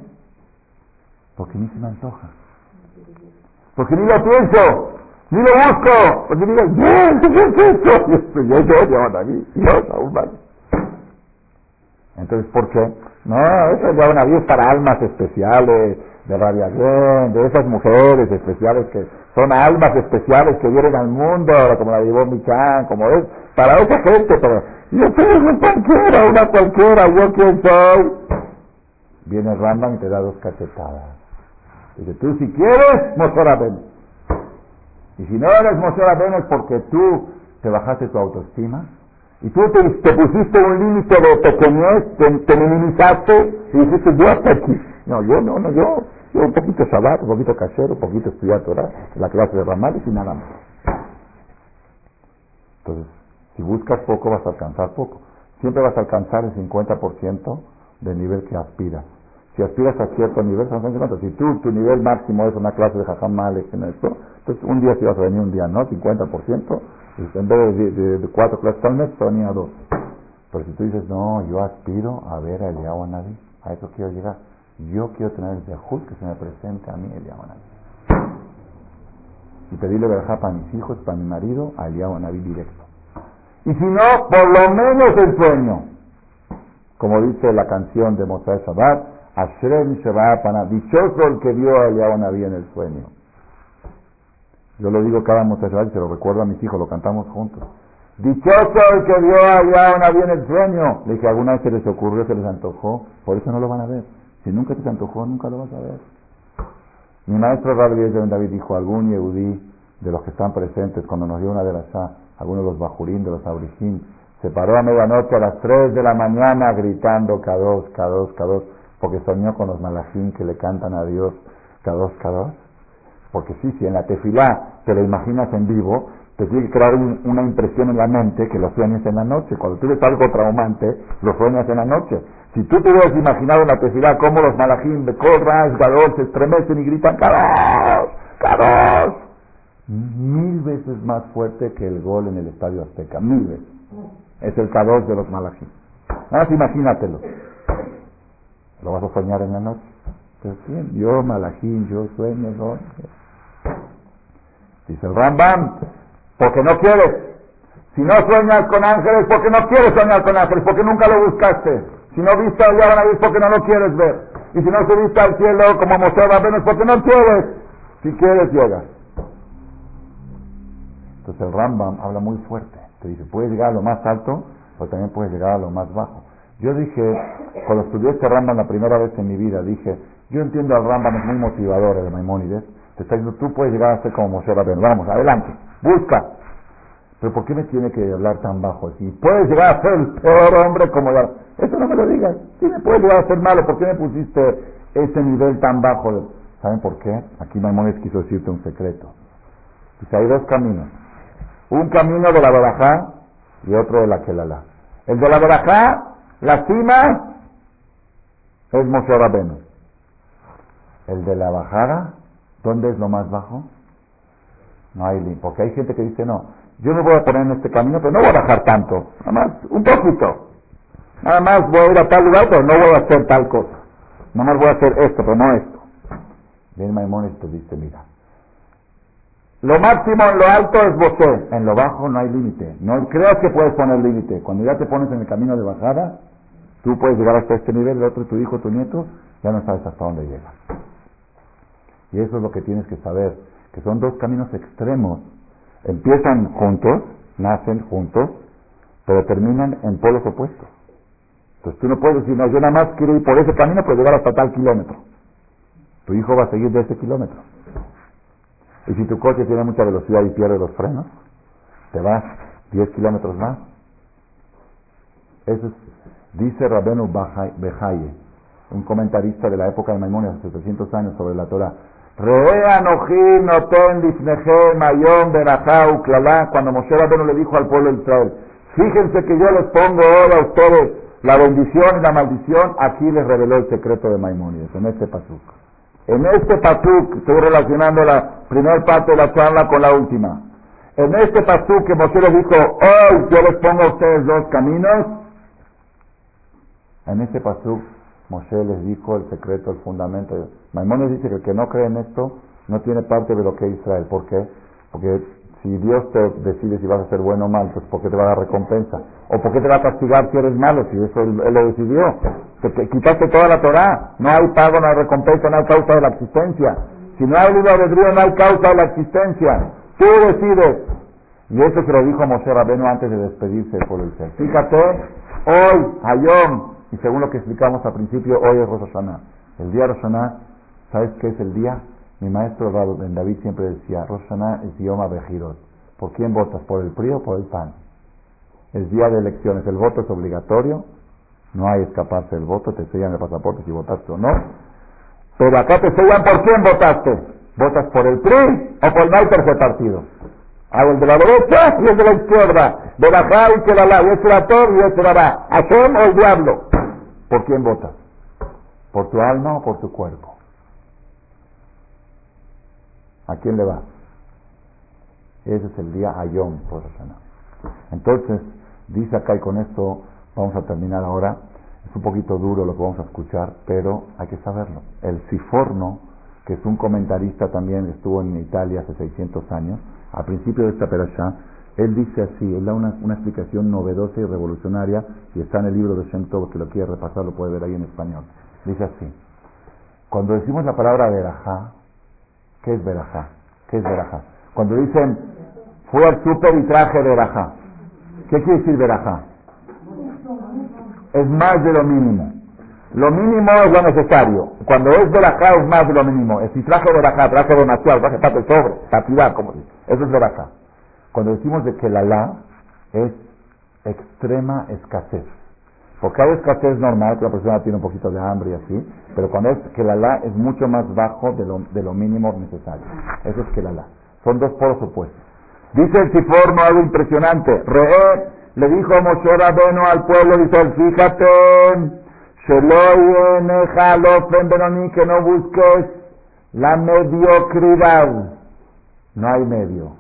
Porque ni se me antoja. Porque ni lo pienso. Ni lo busco. Porque digo, bien, ¿qué es esto? <laughs> Yo, yo, yo, yo, aquí, yo, más. Entonces, ¿por qué? No, eso ya una vida para almas especiales, de radiación, de esas mujeres especiales que son almas especiales que vienen al mundo, como la llevó Michan, como es, para esa gente, pero yo soy una cualquiera, una cualquiera, yo quién soy. Viene Rambam y te da dos cachetadas. Dice, tú si quieres, Moshe y si no eres Moshe Rabbeinu es porque tú te bajaste tu autoestima y tú te, pusiste un límite de pequeñez, te, te, minimizaste y dijiste yo hasta aquí. No, yo no, no, yo, yo un poquito sabat, un poquito casero, un poquito estudiar Torah, la clase de Ramales y nada más. Entonces, si buscas poco vas a alcanzar poco. Siempre vas a alcanzar el 50% del nivel que aspiras. Si aspiras a cierto nivel, Si tú, tu nivel máximo es una clase de jajam en esto, entonces un día si vas a venir un día, ¿no? 50%, en vez de, de, cuatro clases al mes, te venía dos. Pero si tú dices, no, yo aspiro a ver a Eliyahu a eso quiero llegar. Yo quiero tener el dejud que se me presente a mí Eliyahu nadie. Y pedirle verajá para mis hijos, para mi marido, a Eliyahu Naví directo. Y si no, por lo menos el sueño. Como dice la canción de Moshe Shabbat, Ashrem Pana, dichoso el que vio a Eliyahu Naví en el sueño. Yo lo digo cada muchacho y se lo recuerdo a mis hijos, lo cantamos juntos. Dichoso el que vio a Eliyahu Naví en el sueño. Le dije, alguna vez se les ocurrió, se les antojó, por eso no lo van a ver. Si nunca se te antojó, nunca lo vas a ver. Mi maestro Rabbi de David dijo, algún yehudí de los que están presentes, cuando nos dio una de las algunos de los bajurín, de los abrijín, se paró a medianoche a las 3 de la mañana gritando, K2, K2, K2 porque soñó con los malajín que le cantan a Dios cada dos. Porque sí, si en la tefilá te lo imaginas en vivo, te tiene que crear una impresión en la mente que lo sueñes en la noche. Cuando tú ves algo traumante, lo sueñas en la noche. Si tú te hubieras imaginado en la tefilá cómo los malajín de Corras, Gadol se estremecen y gritan ¡Caros! ¡Caros! Mil veces más fuerte que el gol en el Estadio Azteca. Mil veces. Es el Kadosh de los. Nada más imagínatelo. Lo vas a soñar en la noche. Pero bien, yo, Malajín, yo sueño, no. Dice el Rambam, porque no quieres. Si no sueñas con ángeles, porque no quieres soñar con ángeles, porque nunca lo buscaste. Si no viste a es porque no lo quieres ver. Y si no subiste al cielo como Moshe Rabbeinu porque no quieres. Si quieres, llegas. Entonces el Rambam habla muy fuerte. Te dice, puedes llegar a lo más alto, pero también puedes llegar a lo más bajo. Yo dije, cuando estudié este Rambam la primera vez en mi vida, dije, yo entiendo al Rambam, es muy motivador, el Maimónides. Te está diciendo, tú puedes llegar a ser como Moshe Rabén. Vamos, adelante, busca. Pero ¿por qué me tiene que hablar tan bajo? Si puedes llegar a ser el peor hombre como ya... Eso no me lo digas. Si me puedes llegar a ser malo, ¿por qué me pusiste ese nivel tan bajo? ¿Saben por qué? Aquí Maimónides quiso decirte un secreto. Dice, hay dos caminos. Un camino de la Barajá y otro de la Kelala. El de la Barajá la cima es Moshe Rabenu. El de la bajada, ¿dónde es lo más bajo? No hay. Porque hay gente que dice, no, yo me voy a poner en este camino, pero no voy a bajar tanto. Nada más, un poquito. Nada más voy a ir a tal lugar, pero no voy a hacer tal cosa. Nada más voy a hacer esto, pero no esto. Bien Maimónides te dice, mira, lo máximo en lo alto es Moshe, en lo bajo no hay límite. No creas que puedes poner límite. Cuando ya te pones en el camino de bajada, Tú puedes llegar hasta este nivel, el otro, tu hijo, tu nieto, ya no sabes hasta dónde llega. Y eso es lo que tienes que saber, que son dos caminos extremos. Empiezan juntos, nacen juntos, pero terminan en polos opuestos. Entonces tú no puedes decir, no, yo nada más quiero ir por ese camino para llegar hasta tal kilómetro. Tu hijo va a seguir de ese kilómetro. Y si tu coche tiene mucha velocidad y pierde los frenos, te vas 10 kilómetros más. Eso es Dice Rabenu Bejaye, un comentarista de la época de Maimónides, hace 300 años, sobre la Torah. Cuando Moshe Rabbeinu le dijo al pueblo de Israel, fíjense que yo les pongo ahora a ustedes la bendición y la maldición, aquí les reveló el secreto de Maimónides, en este pasuk. En este pasuk, estoy relacionando la primera parte de la charla con la última. En este pasuk que Moshe les dijo, hoy yo les pongo a ustedes dos caminos, en este pasuk Moshe les dijo el secreto, el fundamento. Maimónides dice que el que no cree en esto no tiene parte de lo que es Israel. ¿Por qué? Porque si Dios te decide si vas a ser bueno o mal, pues ¿por qué te va a dar recompensa? ¿O por qué te va a castigar si eres malo? Si eso él, lo decidió. Te, quitaste toda la Torah. No hay pago, no hay recompensa, no hay causa de la existencia. Si no hay libre albedrío, no hay causa de la existencia. Tú decides. Y eso se lo dijo Moshe Rabeno antes de despedirse por el ser. Fíjate, hoy, Hayom, y según lo que explicamos al principio, hoy es Rosh. El día de Rosh Hashanah, ¿sabes qué es el día? Mi maestro David siempre decía, Rosh es idioma Bejirot. ¿Por quién votas? ¿Por el PRI o por el PAN? Es día de elecciones, el voto es obligatorio, no hay escaparse del voto, te sellan el pasaporte si votaste o no. Pero acá te sellan por quién votaste. ¿Votas por el PRI o por el tercer partido? Hago el de la derecha y el de la izquierda. De la y que la la. Y la tor y este la. ¿A o el diablo? ¿Por quién votas? ¿Por tu alma o por tu cuerpo? ¿A quién le va? Ese es el día Ayom, por Entonces, dice acá y con esto vamos a terminar ahora. Es un poquito duro lo que vamos a escuchar, pero hay que saberlo. El Ciforno, que es un comentarista también, estuvo en Italia hace 600 años, al principio de esta perashá, él dice así, él da una, explicación novedosa y revolucionaria, y está en el libro de Shem Tov, que lo quiere repasar, lo puede ver ahí en español. Dice así, cuando decimos la palabra verajá, ¿qué es verajá? ¿Qué es verajá? Cuando dicen, fue al súper y traje verajá, ¿qué quiere decir verajá? Es más de lo mínimo. Lo mínimo es lo necesario. Cuando es verajá es más de lo mínimo. Si traje verajá, traje demasiado, traje para el sobre, para como dice. Eso es verajá. Cuando decimos de que la la es extrema escasez. Porque hay escasez normal, que la persona tiene un poquito de hambre y así, pero cuando es que la la es mucho más bajo de lo, de lo mínimo necesario. Eso es que la la. Son dos polos opuestos. Dice el Siforno algo impresionante. Re le dijo Moshe Rabeno al pueblo, dice, fíjate, que no busques la mediocridad. No hay medio.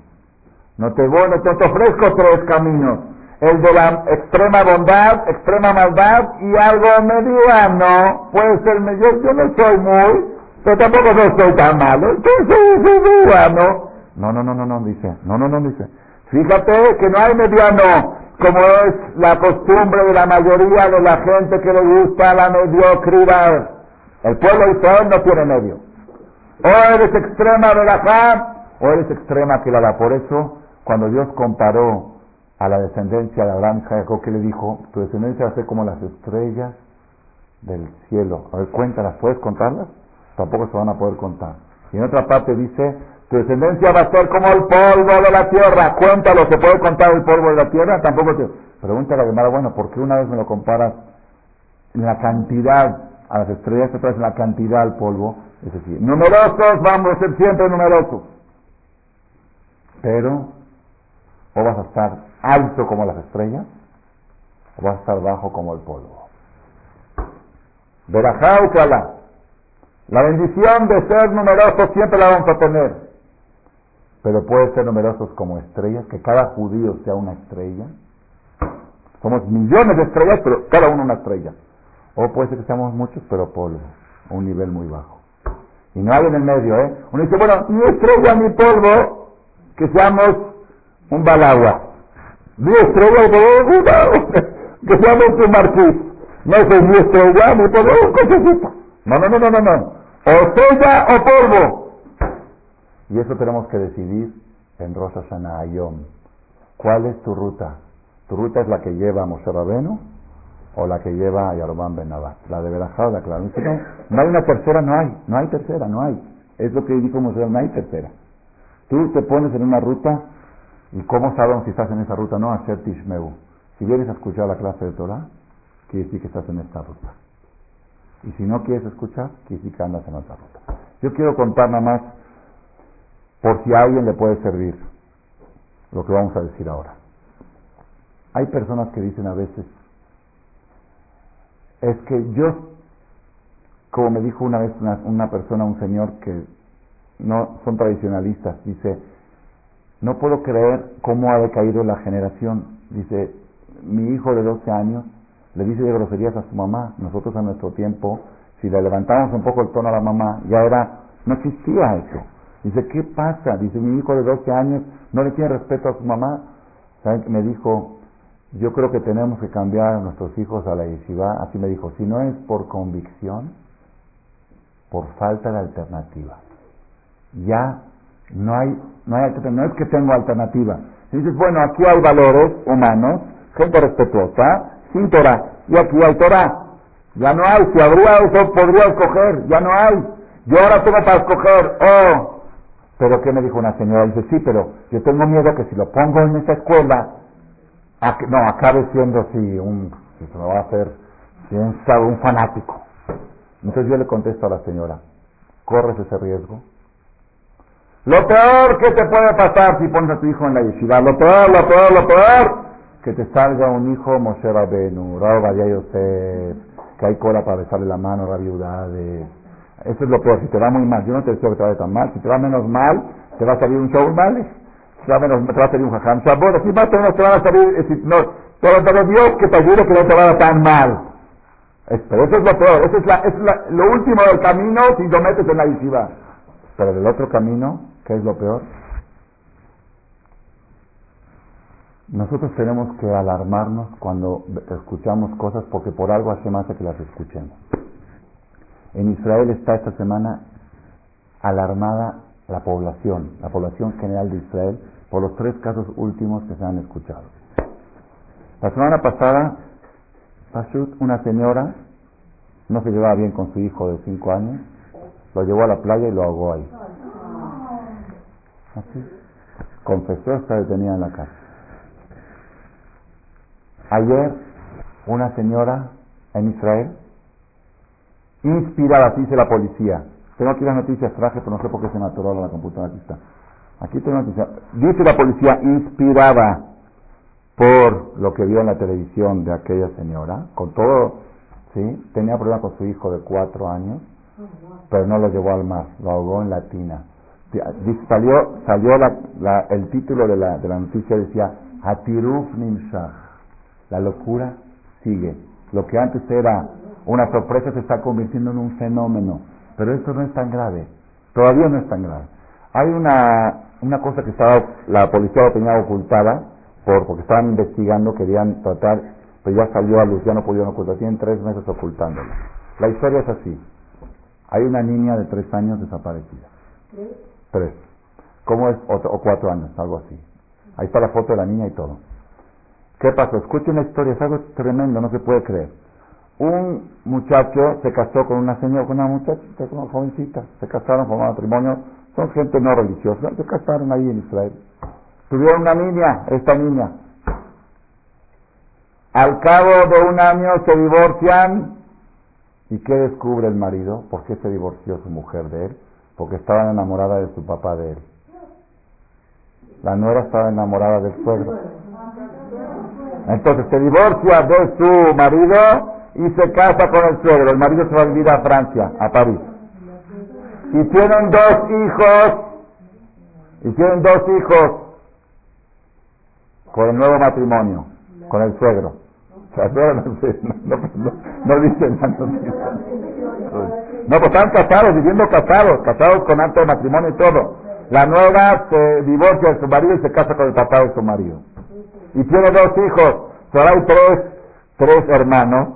No te voy, no te ofrezco tres caminos. El de la extrema bondad, extrema maldad y algo mediano. Puede ser medio, yo no soy muy, pero tampoco no soy tan malo. Entonces es ¿no? No, no, no, no, no, dice. No, no, no, dice. Fíjate que no hay mediano, como es la costumbre de la mayoría de la gente que le gusta la mediocridad. El pueblo Israel no tiene medio. O eres extrema de la o eres extrema que la da. Por eso, cuando Dios comparó a la descendencia de Abraham y Jacob, ¿qué le dijo? Tu descendencia va a ser como las estrellas del cielo. A ver, cuéntalas, ¿puedes contarlas? Tampoco se van a poder contar. Y en otra parte dice, tu descendencia va a ser como el polvo de la tierra. Cuéntalo, ¿se puede contar el polvo de la tierra? Tampoco te... Pregunta la demanda, bueno, ¿por qué una vez me lo comparas en la cantidad a las estrellas, otra vez en la cantidad al polvo? Es decir, numerosos vamos a ser siempre numerosos. Pero, o vas a estar alto como las estrellas, o vas a estar bajo como el polvo. Verajá La bendición de ser numerosos siempre la vamos a tener. Pero puede ser numerosos como estrellas, que cada judío sea una estrella. Somos millones de estrellas, pero cada uno una estrella. O puede ser que seamos muchos, pero polvo, a un nivel muy bajo. Y no hay en el medio, ¿eh? Uno dice, bueno, ni estrella ni polvo, que seamos un balagua. Ni estrella, que seamos un marquís. No soy ni estrella, ni polvo, No, no, no, no, no, no. O estrella o polvo. Y eso tenemos que decidir en Rosa Sanayom. ¿Cuál es tu ruta? ¿Tu ruta es la que lleva a Moshe Rabenu o la que lleva a Yarobán Ben La de Berajá o la no hay una tercera, no hay. No hay tercera, no hay. Es lo que dijo Moshe, no hay tercera. Tú te pones en una ruta y cómo sabemos si estás en esa ruta no hacer tishmeu. Si vienes a escuchar la clase de Torah, quiere decir que estás en esta ruta. Y si no quieres escuchar, quiere decir que andas en otra ruta. Yo quiero contar nada más por si a alguien le puede servir lo que vamos a decir ahora. Hay personas que dicen a veces, es que yo, como me dijo una vez una, una persona, un señor que no son tradicionalistas, dice, no puedo creer cómo ha decaído la generación. Dice, mi hijo de 12 años le dice de groserías a su mamá. Nosotros a nuestro tiempo, si le levantamos un poco el tono a la mamá, ya era, no existía eso. Dice, ¿qué pasa? Dice, mi hijo de 12 años no le tiene respeto a su mamá. Me dijo, yo creo que tenemos que cambiar a nuestros hijos a la yeshiva. Así me dijo, si no es por convicción, por falta de alternativa. Ya no hay, no hay no es que tengo alternativa. Dices, bueno, aquí hay valores humanos, gente respetuosa, sin Torah, y aquí hay Torah. Ya no hay, si habría eso podría escoger, ya no hay. Yo ahora tengo para escoger, oh, pero ¿qué me dijo una señora? Dice, sí, pero yo tengo miedo que si lo pongo en esa escuela, no, acabe siendo así, un, se me va a hacer un, un fanático. Entonces yo le contesto a la señora, ¿corres ese riesgo? Lo peor que te puede pasar si pones a tu hijo en la yeshiva, lo peor, lo peor, lo peor, que te salga un hijo Moshe Rabenu, Raúl Yosef, que hay cola para besarle la mano, a viudades. Eso es lo peor, si te va muy mal, yo no te deseo que te vaya tan mal, si te va menos mal, te va a salir un show mal, te va, menos, te va a salir un jajam bueno, si más o menos te van a salir, eh, si, no, pero, Dios que te ayude que no te vaya tan mal. pero eso es lo peor, eso es, la, es la, lo último del camino si lo metes en la yeshiva. Pero del otro camino, ¿Qué es lo peor? Nosotros tenemos que alarmarnos cuando escuchamos cosas porque por algo hace más que las escuchemos. En Israel está esta semana alarmada la población, la población general de Israel, por los tres casos últimos que se han escuchado. La semana pasada, una señora, no se llevaba bien con su hijo de cinco años, lo llevó a la playa y lo ahogó ahí. Así. Confesó, está detenida en la casa. Ayer, una señora en Israel, inspirada, así dice la policía. Tengo aquí las noticias, traje, pero no sé por qué se me atoró la computadora. Aquí está. Aquí tengo noticias. Dice la policía, inspirada por lo que vio en la televisión de aquella señora, con todo, ¿sí? Tenía problemas con su hijo de cuatro años, pero no lo llevó al mar, lo ahogó en la tina. Salió, salió el título de la, de la noticia, decía, Hatiruf Nimshach. La locura sigue. Lo que antes era una sorpresa se está convirtiendo en un fenómeno. Pero esto no es tan grave. Todavía no es tan grave. Hay una, una cosa que estaba, la policía tenía ocultada, por, porque estaban investigando, querían tratar, pero ya salió a luz, ya no pudieron ocultar. Tienen tres meses ocultándola. La historia es así. Hay una niña de tres años desaparecida. Tres. ¿Cómo es? O, cuatro años, algo así. Ahí está la foto de la niña y todo. ¿Qué pasó? Escuchen la historia, es algo tremendo, no se puede creer. Un muchacho se casó con una señora, con una muchachita, con una jovencita. Se casaron, un matrimonio. Son gente no religiosa. Se casaron ahí en Israel. Tuvieron una niña, esta niña. Al cabo de un año se divorcian. ¿Y qué descubre el marido? ¿Por qué se divorció su mujer de él? porque estaba enamorada de su papá de él. La nuera estaba enamorada del suegro. Entonces se divorcia de su marido y se casa con el suegro. El marido se va a vivir a Francia, a París. Y tienen dos hijos. Y tienen dos hijos con el nuevo matrimonio, con el suegro. <laughs> no, no, no dicen no, pues están casados, viviendo casados, casados con acto de matrimonio y todo. La nueva se divorcia de su marido y se casa con el papá de su marido. Y tiene dos hijos. Hay tres, tres hermanos,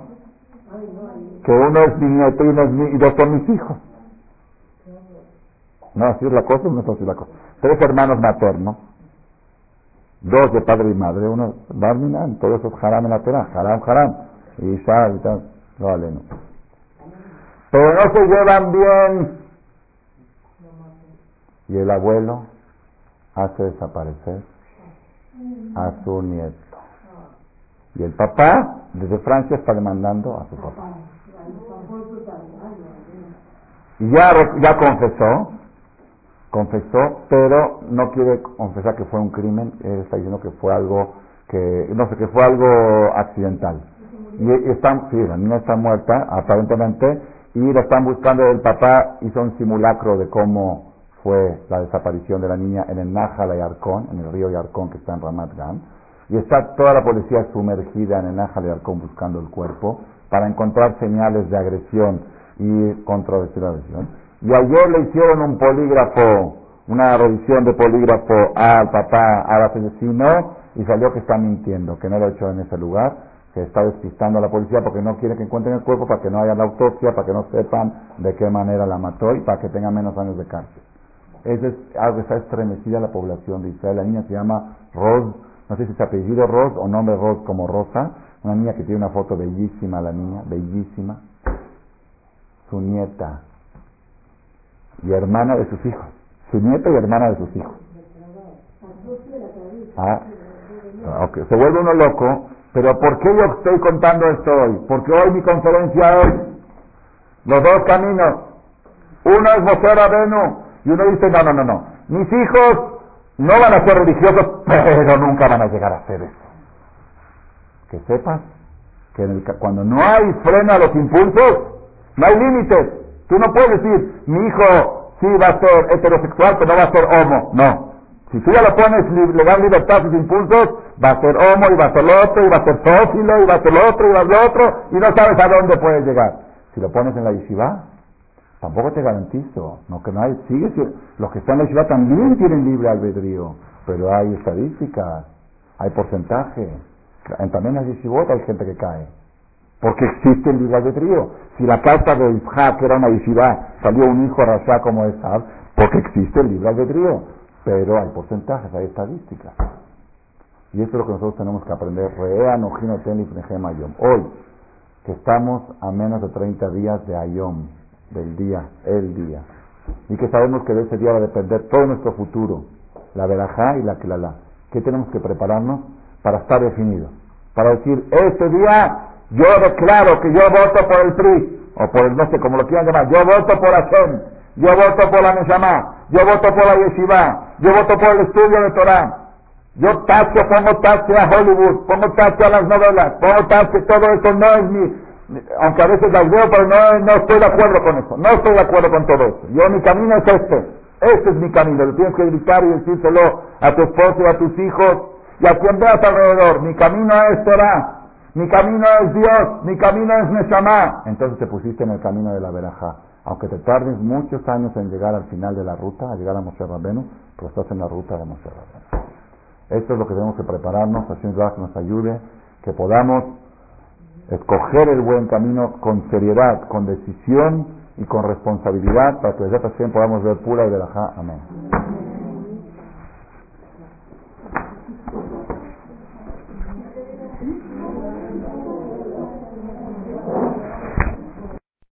que uno es mi nieto y, uno es mi, y dos son mis hijos. No, así es la cosa, no es así la cosa. Tres hermanos maternos, dos de padre y madre, uno Barminan, es haram en la tierra, haram, haram. Y ya, y tal, no vale, no pero no se llevan bien. Y el abuelo hace desaparecer a su nieto. Y el papá, desde Francia, está demandando a su papá. Y ya, ya confesó, confesó, pero no quiere confesar que fue un crimen, él está diciendo que fue algo que, no sé, que fue algo accidental. Y están, sí, la niña está muerta, aparentemente, y la están buscando, el papá hizo un simulacro de cómo fue la desaparición de la niña en el Nájala Yarcón, en el río Yarcón que está en Ramat Gan, y está toda la policía sumergida en el Nájala Yarcón buscando el cuerpo para encontrar señales de agresión y contra la agresión. Y ayer le hicieron un polígrafo, una revisión de polígrafo al papá, al asesino, y salió que está mintiendo, que no lo ha hecho en ese lugar, que está despistando a la policía porque no quiere que encuentren el cuerpo, para que no haya la autopsia, para que no sepan de qué manera la mató y para que tenga menos años de cárcel. Eso es algo que está estremecida la población de Israel. La niña se llama Ros, no sé si es apellido Ros o nombre Ros como Rosa, una niña que tiene una foto bellísima, la niña, bellísima, su nieta y hermana de sus hijos, su nieta y hermana de sus hijos. Ah, se vuelve uno loco, pero ¿por qué yo estoy contando esto hoy? Porque hoy mi conferencia es los dos caminos. Uno es Moshe Rabenu y uno dice, no, no, no, no. Mis hijos no van a ser religiosos, <laughs> pero nunca van a llegar a ser eso. Que sepas que cuando no hay freno a los impulsos, no hay límites. Tú no puedes decir, mi hijo sí va a ser heterosexual, pero no va a ser homo. No. Si tú ya lo pones, le das libertad sus impulsos, va a ser homo, y va a ser lo otro, y va a ser zófilo, y va a ser lo otro, y va a ser lo otro, y no sabes a dónde puedes llegar. Si lo pones en la yeshiva, tampoco te garantizo. No que no hay, sigue, los que están en la yeshiva también tienen libre albedrío, pero hay estadísticas, hay porcentaje. También en las yeshivot hay gente que cae. Porque existe el libre albedrío. Si la carta de Ishaq era una yeshiva, salió un hijo rasha como esa, porque existe el libre albedrío. Pero hay porcentajes, hay estadísticas. Y esto es lo que nosotros tenemos que aprender. Hoy, que estamos a menos de 30 días de Ayom, del día, el día. Y que sabemos que de ese día va a depender todo nuestro futuro, la verajá y la klala. ¿Qué tenemos que prepararnos para estar definidos? Para decir, este día yo declaro que yo voto por el PRI, o por el no sé, como lo quieran llamar, yo voto por Hashem, yo voto por la Neshama, yo voto por la Yeshiva, yo voto por el estudio de Torah. Yo tacho, pongo tacho a Hollywood, pongo tacho a las novelas, pongo tacho, todo eso no es mi, aunque a veces las veo, pero no, no estoy de acuerdo con eso, no estoy de acuerdo con todo eso. Yo mi camino es este, este es mi camino, lo tienes que gritar y decírselo a tu esposo y a tus hijos y a quien veas alrededor. Mi camino es Torah, mi camino es Dios, mi camino es Neshama. Entonces te pusiste en el camino de la verajá. Aunque te tardes muchos años en llegar al final de la ruta, a llegar a Moshe Rabenu, pero estás en la ruta de Moshe Rabenu. Esto es lo que tenemos que prepararnos, así nos ayude, que podamos escoger el buen camino con seriedad, con decisión y con responsabilidad para que desde siempre podamos ver pura y verajá. Amén.